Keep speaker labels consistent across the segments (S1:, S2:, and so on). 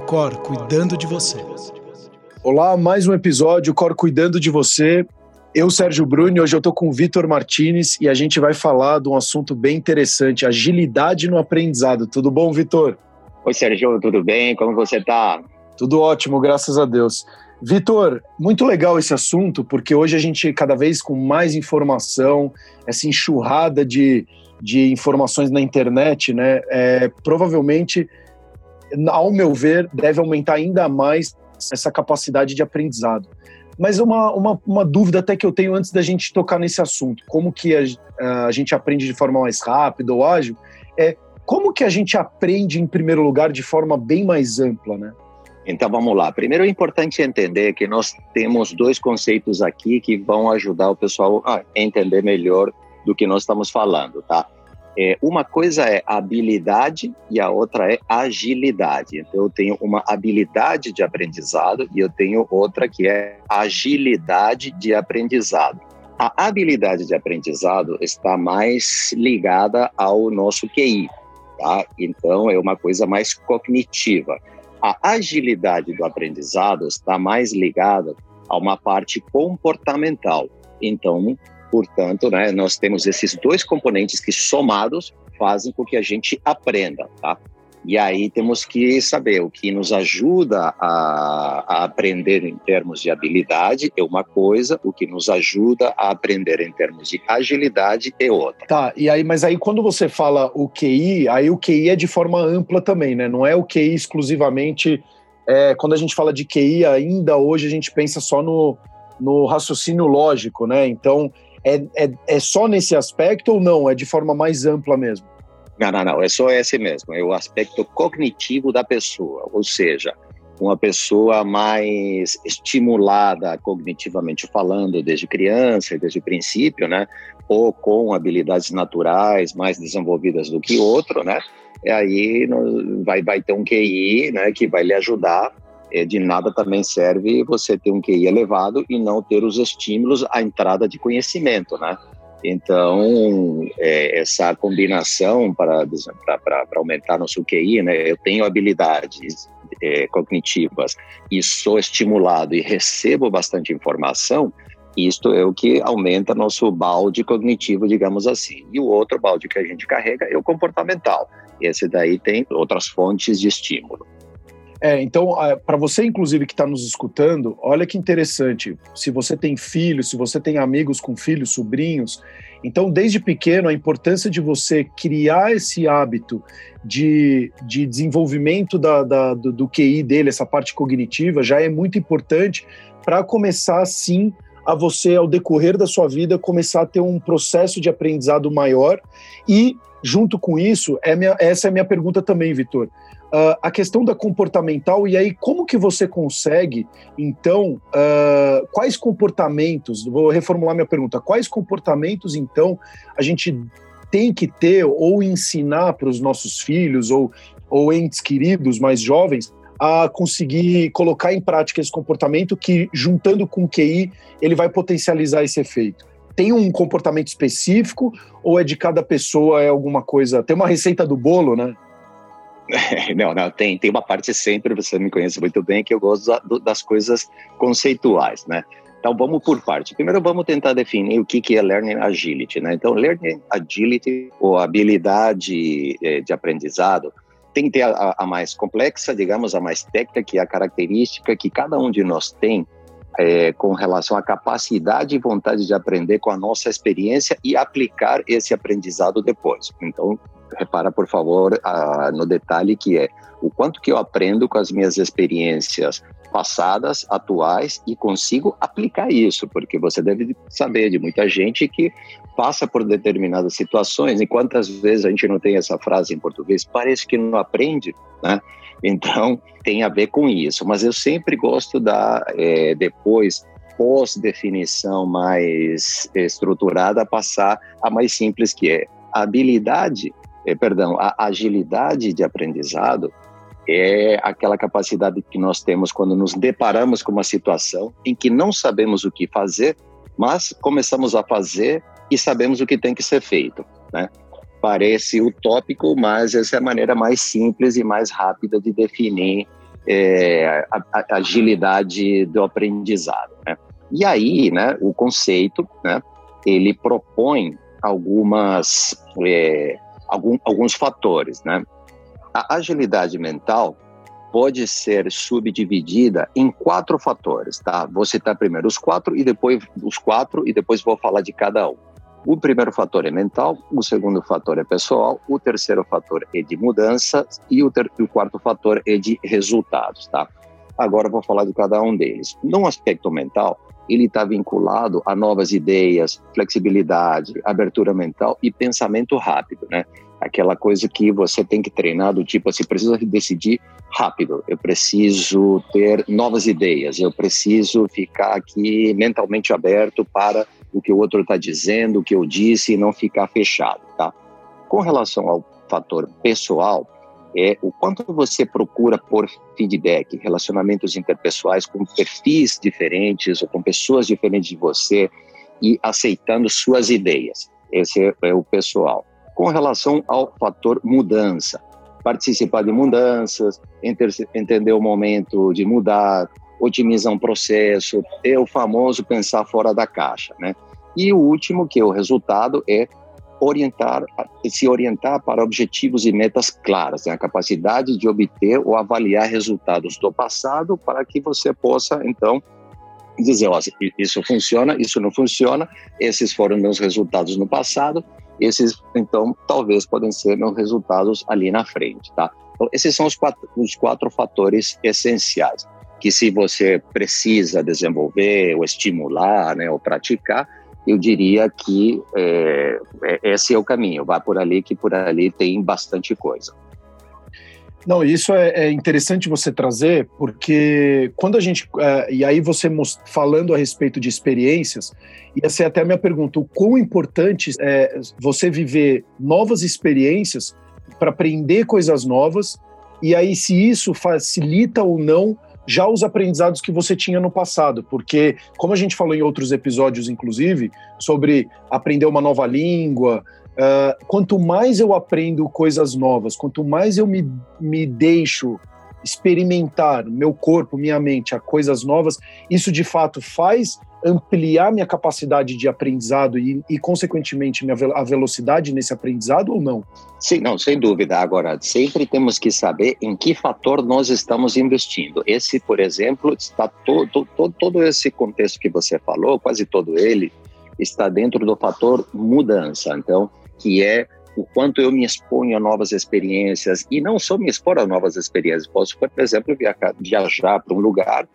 S1: o Cor cuidando de você.
S2: Olá, mais um episódio, Cor cuidando de você. Eu, Sérgio Bruni, hoje eu estou com o Vitor Martinez e a gente vai falar de um assunto bem interessante, agilidade no aprendizado. Tudo bom, Vitor?
S3: Oi, Sérgio, tudo bem? Como você está?
S2: Tudo ótimo, graças a Deus. Vitor, muito legal esse assunto, porque hoje a gente, cada vez com mais informação, essa enxurrada de, de informações na internet, né? É, provavelmente, ao meu ver, deve aumentar ainda mais essa capacidade de aprendizado. Mas uma, uma, uma, dúvida até que eu tenho antes da gente tocar nesse assunto, como que a, a gente aprende de forma mais rápida ou ágil, é como que a gente aprende, em primeiro lugar, de forma bem mais ampla, né?
S3: Então vamos lá. Primeiro é importante entender que nós temos dois conceitos aqui que vão ajudar o pessoal a entender melhor do que nós estamos falando, tá? É, uma coisa é habilidade e a outra é agilidade. Então, eu tenho uma habilidade de aprendizado e eu tenho outra que é agilidade de aprendizado. A habilidade de aprendizado está mais ligada ao nosso QI, tá? Então, é uma coisa mais cognitiva. A agilidade do aprendizado está mais ligada a uma parte comportamental. Então, portanto, né, nós temos esses dois componentes que somados fazem com que a gente aprenda, tá? E aí temos que saber o que nos ajuda a, a, aprender em termos de habilidade é uma coisa, o que nos ajuda a aprender em termos de agilidade é outra.
S2: Tá, e aí, mas aí quando você fala o QI, aí o QI é de forma ampla também, né? Não é o QI exclusivamente. É, quando a gente fala de QI, ainda hoje a gente pensa só no, no raciocínio lógico, né? Então, é, é, é só nesse aspecto ou não? É de forma mais ampla mesmo?
S3: Não, não, não, é só esse mesmo, é o aspecto cognitivo da pessoa, ou seja, uma pessoa mais estimulada cognitivamente falando desde criança, desde o princípio, né, ou com habilidades naturais mais desenvolvidas do que outro, né, e aí vai, vai ter um QI, né, que vai lhe ajudar de nada também serve você ter um QI elevado e não ter os estímulos à entrada de conhecimento, né? Então, é, essa combinação para, para, para aumentar nosso QI, né? Eu tenho habilidades é, cognitivas e sou estimulado e recebo bastante informação, isto é o que aumenta nosso balde cognitivo, digamos assim. E o outro balde que a gente carrega é o comportamental. Esse daí tem outras fontes de estímulo.
S2: É, então, para você, inclusive, que está nos escutando, olha que interessante. Se você tem filhos, se você tem amigos com filhos, sobrinhos, então, desde pequeno, a importância de você criar esse hábito de, de desenvolvimento da, da do, do QI dele, essa parte cognitiva, já é muito importante para começar, sim, a você, ao decorrer da sua vida, começar a ter um processo de aprendizado maior e, junto com isso, é minha, essa é a minha pergunta também, Vitor uh, a questão da comportamental, e aí como que você consegue, então, uh, quais comportamentos, vou reformular minha pergunta, quais comportamentos, então, a gente tem que ter ou ensinar para os nossos filhos ou, ou entes queridos mais jovens a conseguir colocar em prática esse comportamento que, juntando com o QI, ele vai potencializar esse efeito? Tem um comportamento específico ou é de cada pessoa, é alguma coisa? Tem uma receita do bolo, né?
S3: Não, não, tem, tem uma parte sempre, você me conhece muito bem, que eu gosto das coisas conceituais, né? Então vamos por parte. Primeiro vamos tentar definir o que que é Learning Agility, né? Então Learning Agility, ou habilidade eh, de aprendizado, tem que ter a, a, mais complexa, digamos, a mais técnica, que é a característica que cada um de nós tem é, com relação à capacidade e vontade de aprender com a nossa experiência e aplicar esse aprendizado depois. Então, repara, por favor, uh, no detalhe que é o quanto que eu aprendo com as minhas experiências passadas, atuais e consigo aplicar isso, porque você deve saber de muita gente que passa por determinadas situações e quantas vezes a gente não tem essa frase em português, parece que não aprende, né? Então tem a ver com isso, mas eu sempre gosto da é, depois pós-definição mais estruturada passar a mais simples que é a habilidade é, perdão, a agilidade de aprendizado é aquela capacidade que nós temos quando nos deparamos com uma situação em que não sabemos o que fazer, mas começamos a fazer e sabemos o que tem que ser feito, né? Parece utópico, mas essa é a maneira mais simples e mais rápida de definir é, a, a, agilidade do aprendizado. Né? E aí, né, o conceito, né, ele propõe algumas, é, algum, alguns fatores. Né? A agilidade mental pode ser subdividida em quatro fatores, tá? Vou citar primeiro os quatro e depois os quatro e depois vou falar de cada um. O primeiro fator é mental, o segundo fator é pessoal, o terceiro fator é de mudança e o, ter, o quarto fator é de resultados, tá? Agora vou falar de cada um deles. No aspecto mental, ele está vinculado a novas ideias, flexibilidade, abertura mental e pensamento rápido, né? Aquela coisa que você tem que treinar do tipo, você precisa decidir rápido, eu preciso ter novas ideias, eu preciso ficar aqui mentalmente aberto para o que o outro está dizendo, o que eu disse e não ficar fechado, tá? Com relação ao fator pessoal, é o quanto você procura por feedback, relacionamentos interpessoais com perfis diferentes ou com pessoas diferentes de você e aceitando suas ideias. Esse é o pessoal. Com relação ao fator mudança, participar de mudanças, entender o momento de mudar, otimizar um processo, é o famoso pensar fora da caixa, né? E o último, que é o resultado, é orientar, se orientar para objetivos e metas claras, né? a capacidade de obter ou avaliar resultados do passado para que você possa, então, dizer, ó, isso funciona, isso não funciona, esses foram meus resultados no passado, esses, então, talvez podem ser meus resultados ali na frente, tá? Então, esses são os quatro, os quatro fatores essenciais que se você precisa desenvolver ou estimular, né, ou praticar, eu diria que é, é, esse é o caminho. Vá por ali, que por ali tem bastante coisa.
S2: Não, isso é, é interessante você trazer, porque quando a gente. É, e aí você falando a respeito de experiências, ia ser até a minha pergunta: o quão importante é você viver novas experiências para aprender coisas novas, e aí se isso facilita ou não já os aprendizados que você tinha no passado, porque, como a gente falou em outros episódios, inclusive, sobre aprender uma nova língua, uh, quanto mais eu aprendo coisas novas, quanto mais eu me, me deixo experimentar meu corpo, minha mente a coisas novas, isso de fato faz ampliar minha capacidade de aprendizado e, e, consequentemente, minha, a velocidade nesse aprendizado ou não?
S3: Sim, não, sem dúvida. Agora, sempre temos que saber em que fator nós estamos investindo. Esse, por exemplo, está todo, todo, todo esse contexto que você falou, quase todo ele, está dentro do fator mudança. Então, que é o quanto eu me exponho a novas experiências e não só me expor a novas experiências. Posso, por exemplo, viajar, viajar para um lugar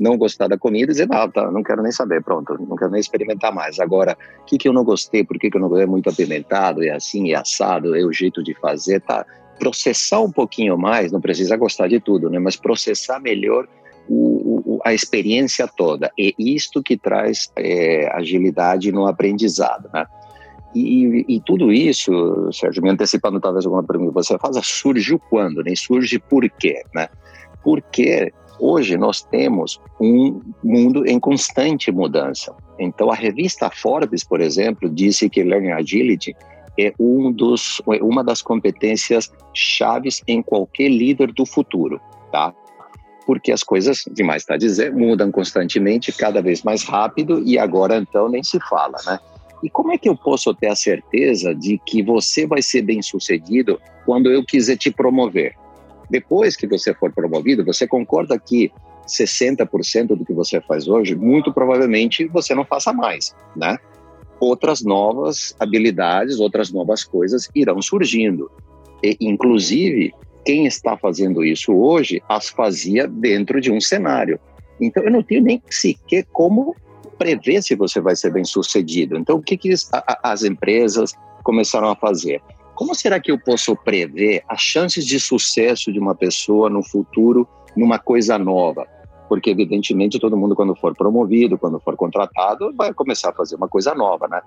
S3: não gostar da comida e dizer, não, tá, não quero nem saber, pronto, não quero nem experimentar mais. Agora, o que, que eu não gostei, por que, que eu não gostei? É muito apimentado, é assim, é assado, é o jeito de fazer, tá? Processar um pouquinho mais, não precisa gostar de tudo, né? Mas processar melhor o, o, a experiência toda. É isto que traz é, agilidade no aprendizado, né? E, e, tudo isso, Sérgio, me antecipando talvez alguma pergunta que você faz, surgiu quando, né? Surge por quê, né? Porque Hoje nós temos um mundo em constante mudança. Então a revista Forbes, por exemplo, disse que Learning Agility é um dos, uma das competências chaves em qualquer líder do futuro, tá? Porque as coisas, demais está a dizer, mudam constantemente, cada vez mais rápido e agora então nem se fala, né? E como é que eu posso ter a certeza de que você vai ser bem sucedido quando eu quiser te promover? Depois que você for promovido, você concorda que 60% do que você faz hoje, muito provavelmente você não faça mais, né? Outras novas habilidades, outras novas coisas irão surgindo. E, inclusive, quem está fazendo isso hoje as fazia dentro de um cenário. Então, eu não tenho nem sequer como prever se você vai ser bem sucedido. Então, o que, que as empresas começaram a fazer? Como será que eu posso prever as chances de sucesso de uma pessoa no futuro numa coisa nova? Porque, evidentemente, todo mundo, quando for promovido, quando for contratado, vai começar a fazer uma coisa nova, né?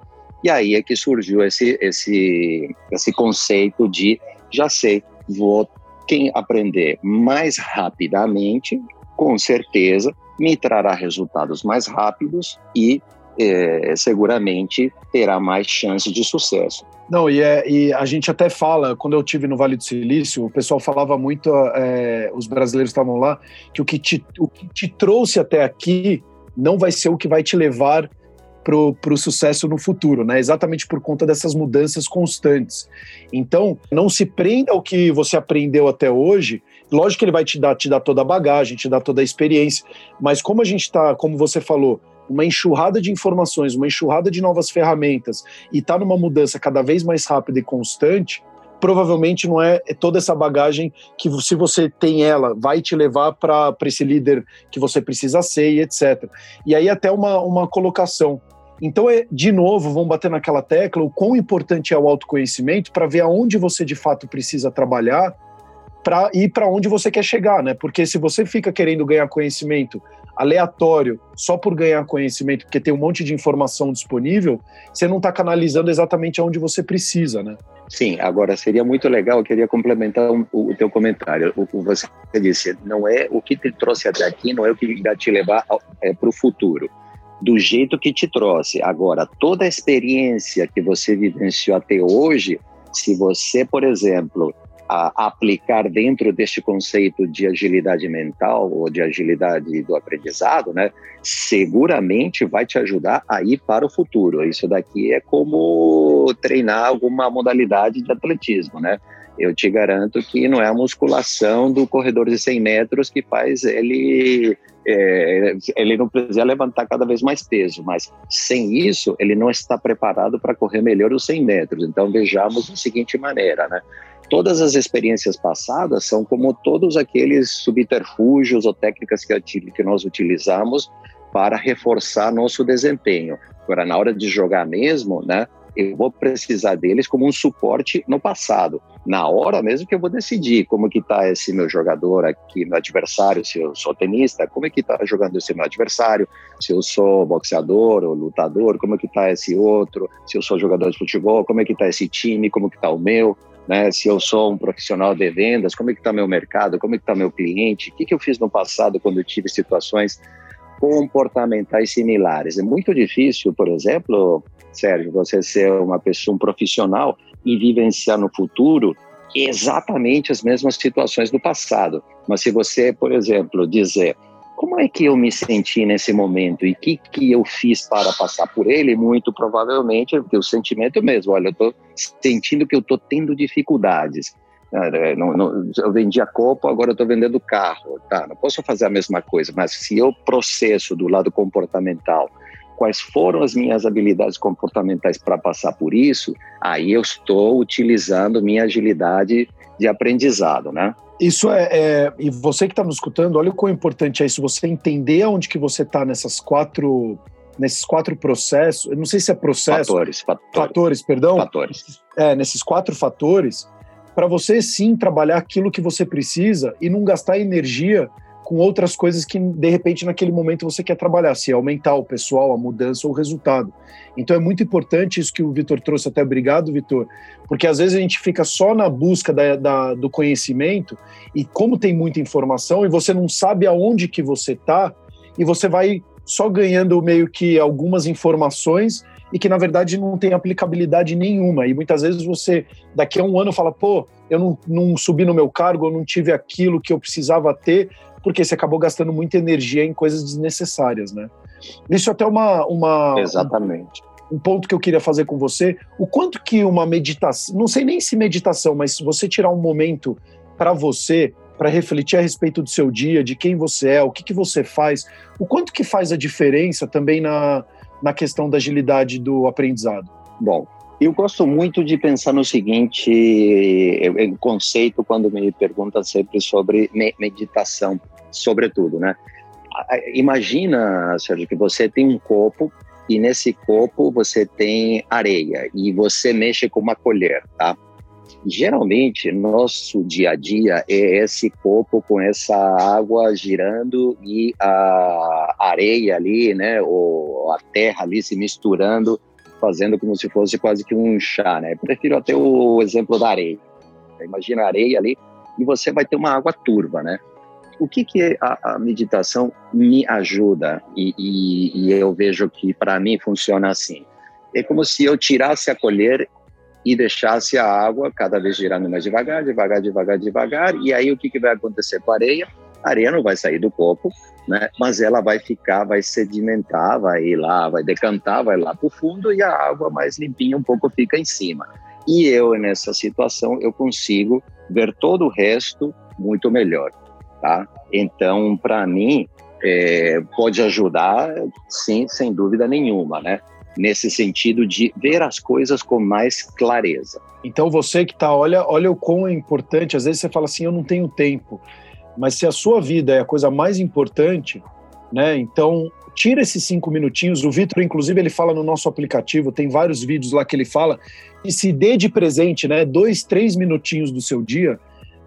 S3: E aí é que surgiu esse, esse, esse conceito de já sei, vou quem aprender mais rapidamente, com certeza, me trará resultados mais rápidos e é, seguramente terá mais chance de sucesso.
S2: Não, e, é, e, a gente até fala, quando eu tive no Vale do Silício, o pessoal falava muito, é, os brasileiros estavam lá, que o que, te, o que te trouxe até aqui não vai ser o que vai te levar para o sucesso no futuro, né? Exatamente por conta dessas mudanças constantes. Então, não se prenda ao que você aprendeu até hoje. Lógico que ele vai te dar, te dar toda a bagagem, te dar toda a experiência, mas como a gente está, como você falou, uma enxurrada de informações, uma enxurrada de novas ferramentas e está numa mudança cada vez mais rápida e constante, provavelmente não é toda essa bagagem que, se você tem ela, vai te levar para esse líder que você precisa ser e etc. E aí, até uma, uma colocação. Então, é, de novo, vamos bater naquela tecla o quão importante é o autoconhecimento para ver aonde você de fato precisa trabalhar para ir para onde você quer chegar, né? Porque se você fica querendo ganhar conhecimento aleatório só por ganhar conhecimento, porque tem um monte de informação disponível, você não está canalizando exatamente aonde você precisa, né?
S3: Sim, agora seria muito legal, eu queria complementar o, o teu comentário. O que você disse, não é o que te trouxe até aqui, não é o que vai te levar é, para o futuro. Do jeito que te trouxe. Agora, toda a experiência que você vivenciou até hoje, se você, por exemplo, a aplicar dentro deste conceito de agilidade mental ou de agilidade do aprendizado, né, seguramente vai te ajudar a ir para o futuro. Isso daqui é como treinar alguma modalidade de atletismo, né? Eu te garanto que não é a musculação do corredor de 100 metros que faz ele é, ele não precisa levantar cada vez mais peso, mas sem isso ele não está preparado para correr melhor os 100 metros. Então vejamos da seguinte maneira, né? Todas as experiências passadas são como todos aqueles subterfúgios ou técnicas que, que nós utilizamos para reforçar nosso desempenho. Agora, na hora de jogar mesmo, né, eu vou precisar deles como um suporte no passado. Na hora mesmo que eu vou decidir como que está esse meu jogador aqui, meu adversário, se eu sou tenista, como é que está jogando esse meu adversário, se eu sou boxeador ou lutador, como é que está esse outro, se eu sou jogador de futebol, como é que está esse time, como que está o meu né? Se eu sou um profissional de vendas, como é que está meu mercado, como é que está meu cliente, o que, que eu fiz no passado quando eu tive situações comportamentais similares. É muito difícil, por exemplo, Sérgio, você ser uma pessoa, um profissional e vivenciar no futuro exatamente as mesmas situações do passado. Mas se você, por exemplo, dizer como é que eu me senti nesse momento e o que, que eu fiz para passar por ele? Muito provavelmente o sentimento é mesmo. Olha, eu estou sentindo que eu estou tendo dificuldades. É, não, não, eu vendia copo, agora eu estou vendendo carro. Tá, não posso fazer a mesma coisa, mas se eu processo do lado comportamental quais foram as minhas habilidades comportamentais para passar por isso, aí eu estou utilizando minha agilidade de aprendizado, né?
S2: Isso é, é e você que está nos escutando, olha o quão importante é isso, você entender aonde que você está nessas quatro, nesses quatro processos, eu não sei se é processo...
S3: Fatores, fatores.
S2: Fatores, perdão.
S3: Fatores.
S2: É, nesses quatro fatores, para você sim trabalhar aquilo que você precisa e não gastar energia com outras coisas que de repente naquele momento você quer trabalhar, se é aumentar o pessoal, a mudança ou o resultado. Então é muito importante isso que o Vitor trouxe, até obrigado, Vitor, porque às vezes a gente fica só na busca da, da, do conhecimento e como tem muita informação e você não sabe aonde que você está e você vai só ganhando meio que algumas informações e que na verdade não tem aplicabilidade nenhuma. E muitas vezes você, daqui a um ano, fala: pô, eu não, não subi no meu cargo, eu não tive aquilo que eu precisava ter, porque você acabou gastando muita energia em coisas desnecessárias, né? Isso é até uma, uma
S3: exatamente
S2: um, um ponto que eu queria fazer com você, o quanto que uma meditação, não sei nem se meditação, mas se você tirar um momento para você, para refletir a respeito do seu dia, de quem você é, o que, que você faz, o quanto que faz a diferença também na, na questão da agilidade do aprendizado?
S3: Bom, eu gosto muito de pensar no seguinte conceito quando me perguntam sempre sobre meditação, sobretudo, né? Imagina, Sérgio, que você tem um copo e nesse copo você tem areia e você mexe com uma colher, tá? Geralmente, nosso dia a dia é esse copo com essa água girando e a areia ali, né, ou a terra ali se misturando fazendo como se fosse quase que um chá, né? Prefiro até o exemplo da areia. Imagina a areia ali e você vai ter uma água turva, né? O que que a, a meditação me ajuda e, e, e eu vejo que para mim funciona assim. É como se eu tirasse a colher e deixasse a água cada vez girando mais devagar, devagar, devagar, devagar. E aí o que, que vai acontecer com a areia? A areia não vai sair do copo, né? Mas ela vai ficar, vai sedimentar, vai ir lá, vai decantar, vai lá para o fundo e a água mais limpinha um pouco fica em cima. E eu nessa situação eu consigo ver todo o resto muito melhor, tá? Então para mim é, pode ajudar, sim, sem dúvida nenhuma, né? nesse sentido de ver as coisas com mais clareza.
S2: Então você que está, olha, olha o quão é importante. Às vezes você fala assim, eu não tenho tempo, mas se a sua vida é a coisa mais importante, né? Então tira esses cinco minutinhos. O Vitor, inclusive, ele fala no nosso aplicativo, tem vários vídeos lá que ele fala e se dê de presente, né? Dois, três minutinhos do seu dia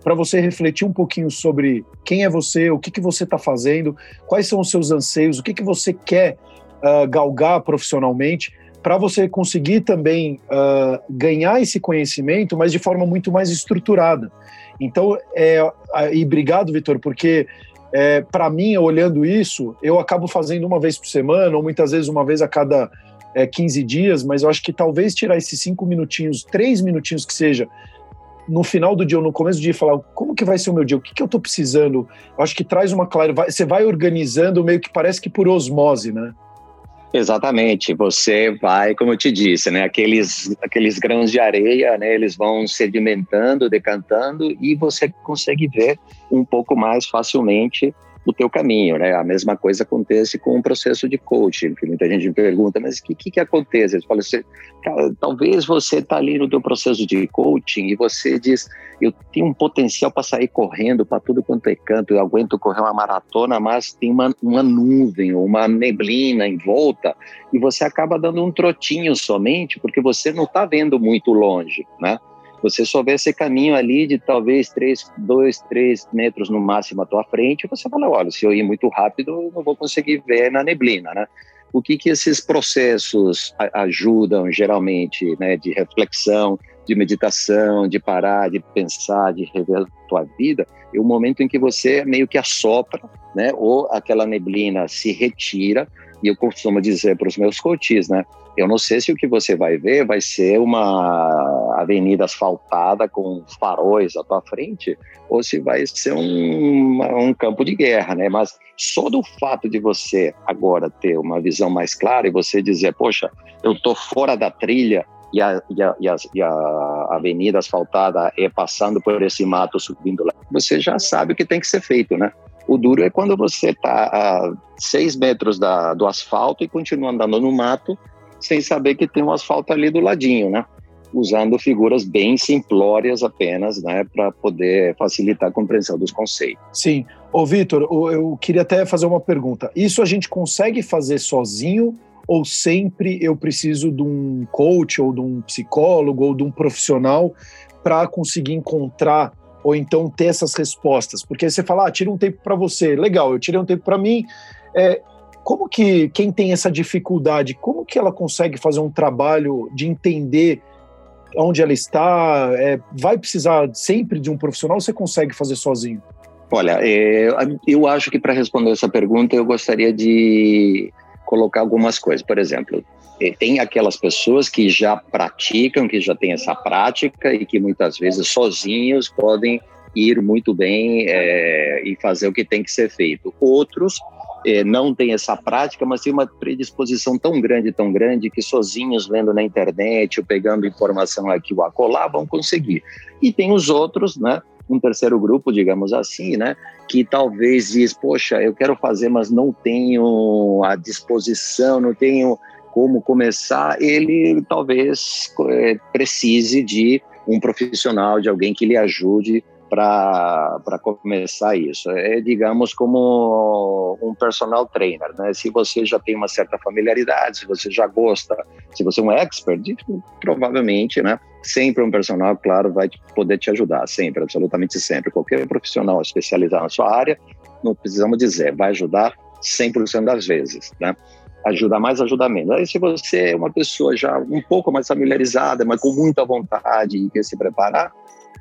S2: para você refletir um pouquinho sobre quem é você, o que, que você está fazendo, quais são os seus anseios, o que, que você quer uh, galgar profissionalmente, para você conseguir também uh, ganhar esse conhecimento, mas de forma muito mais estruturada. Então, é, e obrigado, Vitor, porque é, para mim, olhando isso, eu acabo fazendo uma vez por semana, ou muitas vezes uma vez a cada é, 15 dias, mas eu acho que talvez tirar esses cinco minutinhos, três minutinhos que seja, no final do dia ou no começo do dia, falar como que vai ser o meu dia, o que, que eu estou precisando, eu acho que traz uma clareza, você vai organizando meio que parece que por osmose, né?
S3: Exatamente, você vai, como eu te disse, né, aqueles, aqueles grãos de areia, né, eles vão sedimentando, decantando e você consegue ver um pouco mais facilmente o teu caminho, né? A mesma coisa acontece com o processo de coaching, que muita gente me pergunta, mas o que, que, que acontece? Eles falam assim, cara, talvez você está ali no teu processo de coaching e você diz, eu tenho um potencial para sair correndo para tudo quanto é canto, eu aguento correr uma maratona, mas tem uma, uma nuvem, uma neblina em volta e você acaba dando um trotinho somente porque você não está vendo muito longe, né? Você vê esse caminho ali de talvez 3, 2, 3 metros no máximo à tua frente, você fala, olha, se eu ir muito rápido, eu não vou conseguir ver na neblina, né? O que que esses processos ajudam geralmente, né, de reflexão, de meditação, de parar, de pensar, de rever a tua vida, é o momento em que você meio que assopra, né, ou aquela neblina se retira, e eu costumo dizer para os meus coaches, né, eu não sei se o que você vai ver vai ser uma avenida asfaltada com faróis à tua frente ou se vai ser um, um campo de guerra, né? Mas só do fato de você agora ter uma visão mais clara e você dizer, poxa, eu tô fora da trilha e a, e a, e a, e a avenida asfaltada é passando por esse mato subindo lá, você já sabe o que tem que ser feito, né? O duro é quando você está a seis metros da, do asfalto e continua andando no mato sem saber que tem um asfalto ali do ladinho, né? Usando figuras bem simplórias apenas, né, para poder facilitar a compreensão dos conceitos.
S2: Sim. Ô, Vitor, eu queria até fazer uma pergunta. Isso a gente consegue fazer sozinho ou sempre eu preciso de um coach ou de um psicólogo ou de um profissional para conseguir encontrar ou então ter essas respostas? Porque você fala, ah, tira um tempo para você, legal, eu tirei um tempo para mim. É, como que quem tem essa dificuldade, como que ela consegue fazer um trabalho de entender onde ela está? É, vai precisar sempre de um profissional você consegue fazer sozinho?
S3: Olha, é, eu acho que para responder essa pergunta eu gostaria de colocar algumas coisas. Por exemplo, é, tem aquelas pessoas que já praticam, que já têm essa prática e que muitas vezes sozinhos podem ir muito bem é, e fazer o que tem que ser feito. Outros é, não tem essa prática, mas tem uma predisposição tão grande, tão grande, que sozinhos vendo na internet ou pegando informação aqui ou acolá vão conseguir. E tem os outros, né? Um terceiro grupo, digamos assim, né? Que talvez diz, poxa, eu quero fazer, mas não tenho a disposição, não tenho como começar. Ele talvez é, precise de um profissional, de alguém que lhe ajude para começar isso. É, digamos, como um personal trainer, né? Se você já tem uma certa familiaridade, se você já gosta, se você é um expert, provavelmente, né? Sempre um personal, claro, vai poder te ajudar, sempre, absolutamente sempre. Qualquer profissional especializado na sua área, não precisamos dizer, vai ajudar 100% das vezes, né? Ajuda mais, ajuda menos. Aí, se você é uma pessoa já um pouco mais familiarizada, mas com muita vontade e quer se preparar,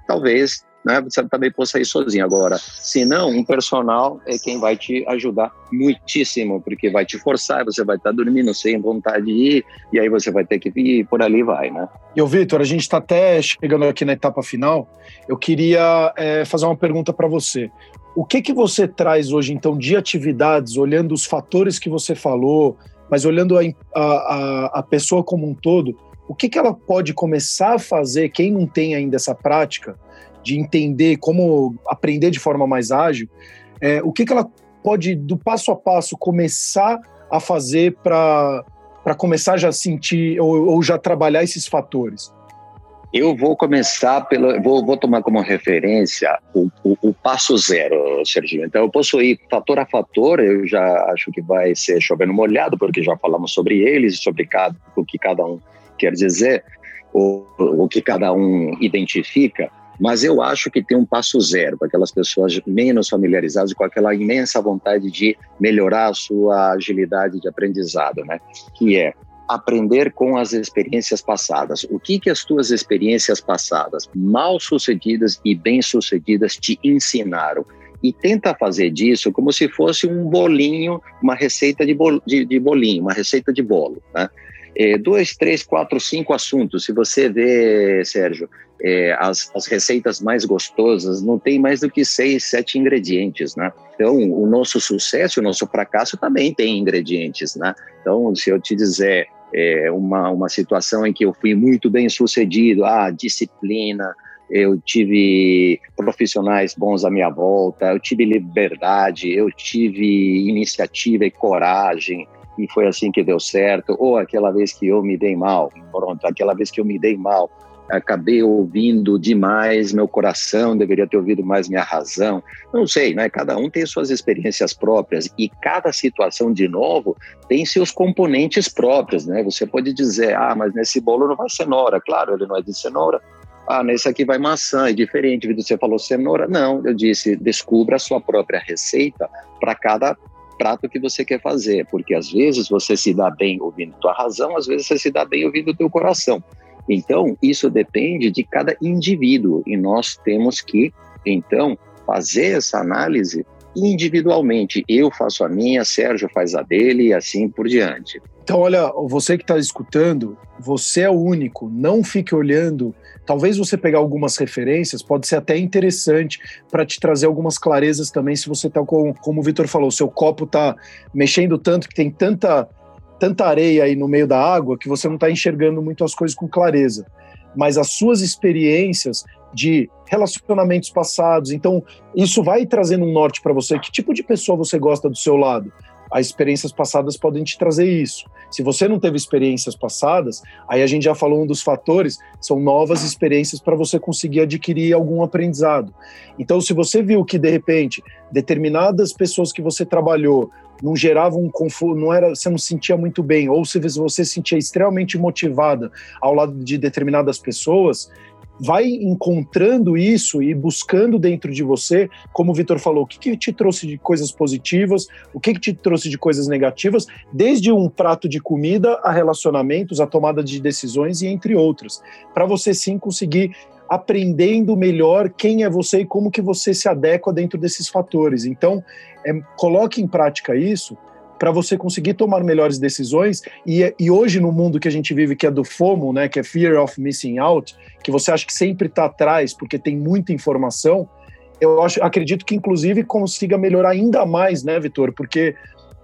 S3: talvez né, você também possa ir sozinho. Agora, se não, um personal é quem vai te ajudar muitíssimo, porque vai te forçar, você vai estar dormindo sem vontade de ir, e aí você vai ter que ir, por ali vai, né?
S2: E o Vitor, a gente está até chegando aqui na etapa final. Eu queria é, fazer uma pergunta para você. O que que você traz hoje, então, de atividades, olhando os fatores que você falou, mas olhando a, a, a pessoa como um todo, o que, que ela pode começar a fazer, quem não tem ainda essa prática, de entender como aprender de forma mais ágil, é, o que, que ela pode, do passo a passo, começar a fazer para começar já a sentir ou, ou, já trabalhar esses fatores?
S3: Eu vou começar pelo. Vou, vou tomar como referência o, o, o, passo zero, Serginho. Então, eu posso ir fator a fator, eu já acho que vai ser chovendo molhado, porque já falamos sobre eles, sobre cada, o que cada um quer dizer, o, o que cada um identifica. Mas eu acho que tem um passo zero para aquelas pessoas menos familiarizadas com aquela imensa vontade de melhorar a sua agilidade de aprendizado, né? Que é aprender com as experiências passadas. O que que as tuas experiências passadas, mal sucedidas e bem sucedidas, te ensinaram? E tenta fazer disso como se fosse um bolinho, uma receita de, de bolinho, uma receita de bolo, né? É, dois, três, quatro, cinco assuntos. Se você vê, Sérgio, é, as, as receitas mais gostosas não tem mais do que seis, sete ingredientes, né? Então, o nosso sucesso, o nosso fracasso também tem ingredientes, né? Então, se eu te dizer é, uma, uma situação em que eu fui muito bem sucedido, ah, disciplina, eu tive profissionais bons à minha volta, eu tive liberdade, eu tive iniciativa e coragem, e foi assim que deu certo, ou aquela vez que eu me dei mal, pronto, aquela vez que eu me dei mal, acabei ouvindo demais meu coração, deveria ter ouvido mais minha razão. Não sei, né? Cada um tem suas experiências próprias e cada situação, de novo, tem seus componentes próprios, né? Você pode dizer, ah, mas nesse bolo não vai cenoura. Claro, ele não é de cenoura. Ah, nesse aqui vai maçã, é diferente. Você falou cenoura. Não, eu disse, descubra a sua própria receita para cada prato que você quer fazer, porque às vezes você se dá bem ouvindo tua razão, às vezes você se dá bem ouvindo teu coração. Então, isso depende de cada indivíduo e nós temos que, então, fazer essa análise individualmente. Eu faço a minha, Sérgio faz a dele e assim por diante.
S2: Então, olha, você que está escutando, você é o único. Não fique olhando. Talvez você pegar algumas referências, pode ser até interessante para te trazer algumas clarezas também. Se você está com, como o Vitor falou, seu copo está mexendo tanto que tem tanta tanta areia aí no meio da água que você não está enxergando muito as coisas com clareza. Mas as suas experiências de relacionamentos passados, então isso vai trazendo um norte para você. Que tipo de pessoa você gosta do seu lado? As experiências passadas podem te trazer isso. Se você não teve experiências passadas, aí a gente já falou um dos fatores, são novas experiências para você conseguir adquirir algum aprendizado. Então, se você viu que de repente determinadas pessoas que você trabalhou não gerava um conforto, não era, você não sentia muito bem, ou se você se sentia extremamente motivada ao lado de determinadas pessoas, vai encontrando isso e buscando dentro de você, como o Vitor falou, o que, que te trouxe de coisas positivas, o que, que te trouxe de coisas negativas, desde um prato de comida a relacionamentos, a tomada de decisões e entre outras, para você sim conseguir aprendendo melhor quem é você e como que você se adequa dentro desses fatores. Então, é, coloque em prática isso para você conseguir tomar melhores decisões. E, e, hoje, no mundo que a gente vive, que é do FOMO, né, que é Fear of Missing Out, que você acha que sempre está atrás porque tem muita informação, eu acho, acredito que, inclusive, consiga melhorar ainda mais, né, Vitor? Porque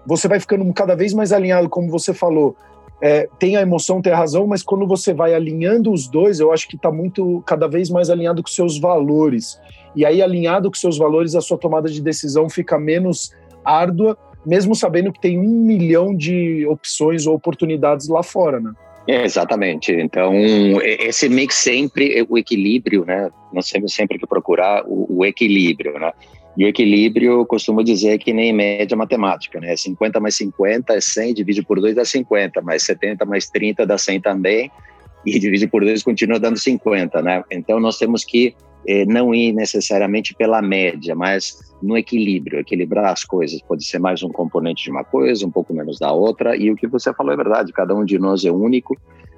S2: você vai ficando cada vez mais alinhado, como você falou, é, tem a emoção, tem a razão, mas quando você vai alinhando os dois, eu acho que está muito, cada vez mais alinhado com seus valores. E aí, alinhado com seus valores, a sua tomada de decisão fica menos árdua, mesmo sabendo que tem um milhão de opções ou oportunidades lá fora, né?
S3: Exatamente. Então, esse mix sempre, o equilíbrio, né? Nós temos sempre que procurar o, o equilíbrio, né? E o equilíbrio, eu costumo dizer que nem média matemática, né? 50 mais 50 é 100, divide por 2 dá 50, mais 70 mais 30 dá 100 também, e divide por 2 continua dando 50, né? Então nós temos que eh, não ir necessariamente pela média, mas no equilíbrio, equilibrar as coisas. Pode ser mais um componente de uma coisa, um pouco menos da outra, e o que você falou é verdade, cada um de nós é único,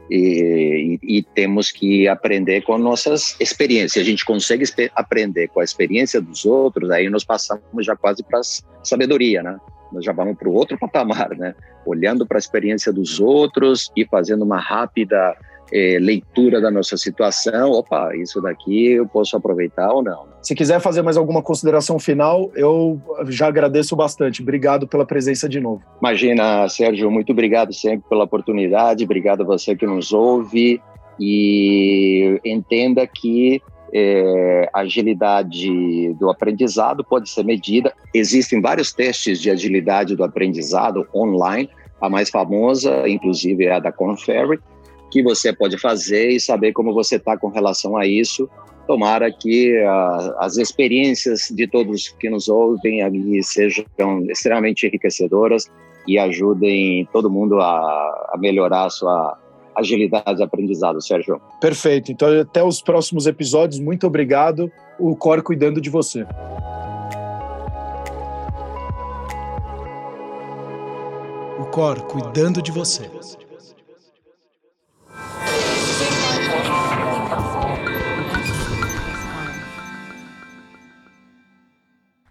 S3: e, e, e, temos que aprender com nossas experiências. A gente consegue aprender com a experiência dos outros, aí nós passamos já quase para a sabedoria, né? Nós já vamos para o outro patamar, né? Olhando para a experiência dos outros e fazendo uma rápida é, leitura da nossa situação. Opa, isso daqui eu posso aproveitar ou não.
S2: Se quiser fazer mais alguma consideração final, eu já agradeço bastante. Obrigado pela presença de novo.
S3: Imagina, Sérgio, muito obrigado sempre pela oportunidade. Obrigado a você que nos ouve e entenda que é, a agilidade do aprendizado pode ser medida. Existem vários testes de agilidade do aprendizado online. A mais famosa, inclusive, é a da Conferry, que você pode fazer e saber como você está com relação a isso. Tomara que uh, as experiências de todos que nos ouvem ali sejam extremamente enriquecedoras e ajudem todo mundo a, a melhorar a sua agilidade de aprendizado, Sérgio.
S2: Perfeito. Então, até os próximos episódios. Muito obrigado. O Core cuidando de você. O Core cuidando de você.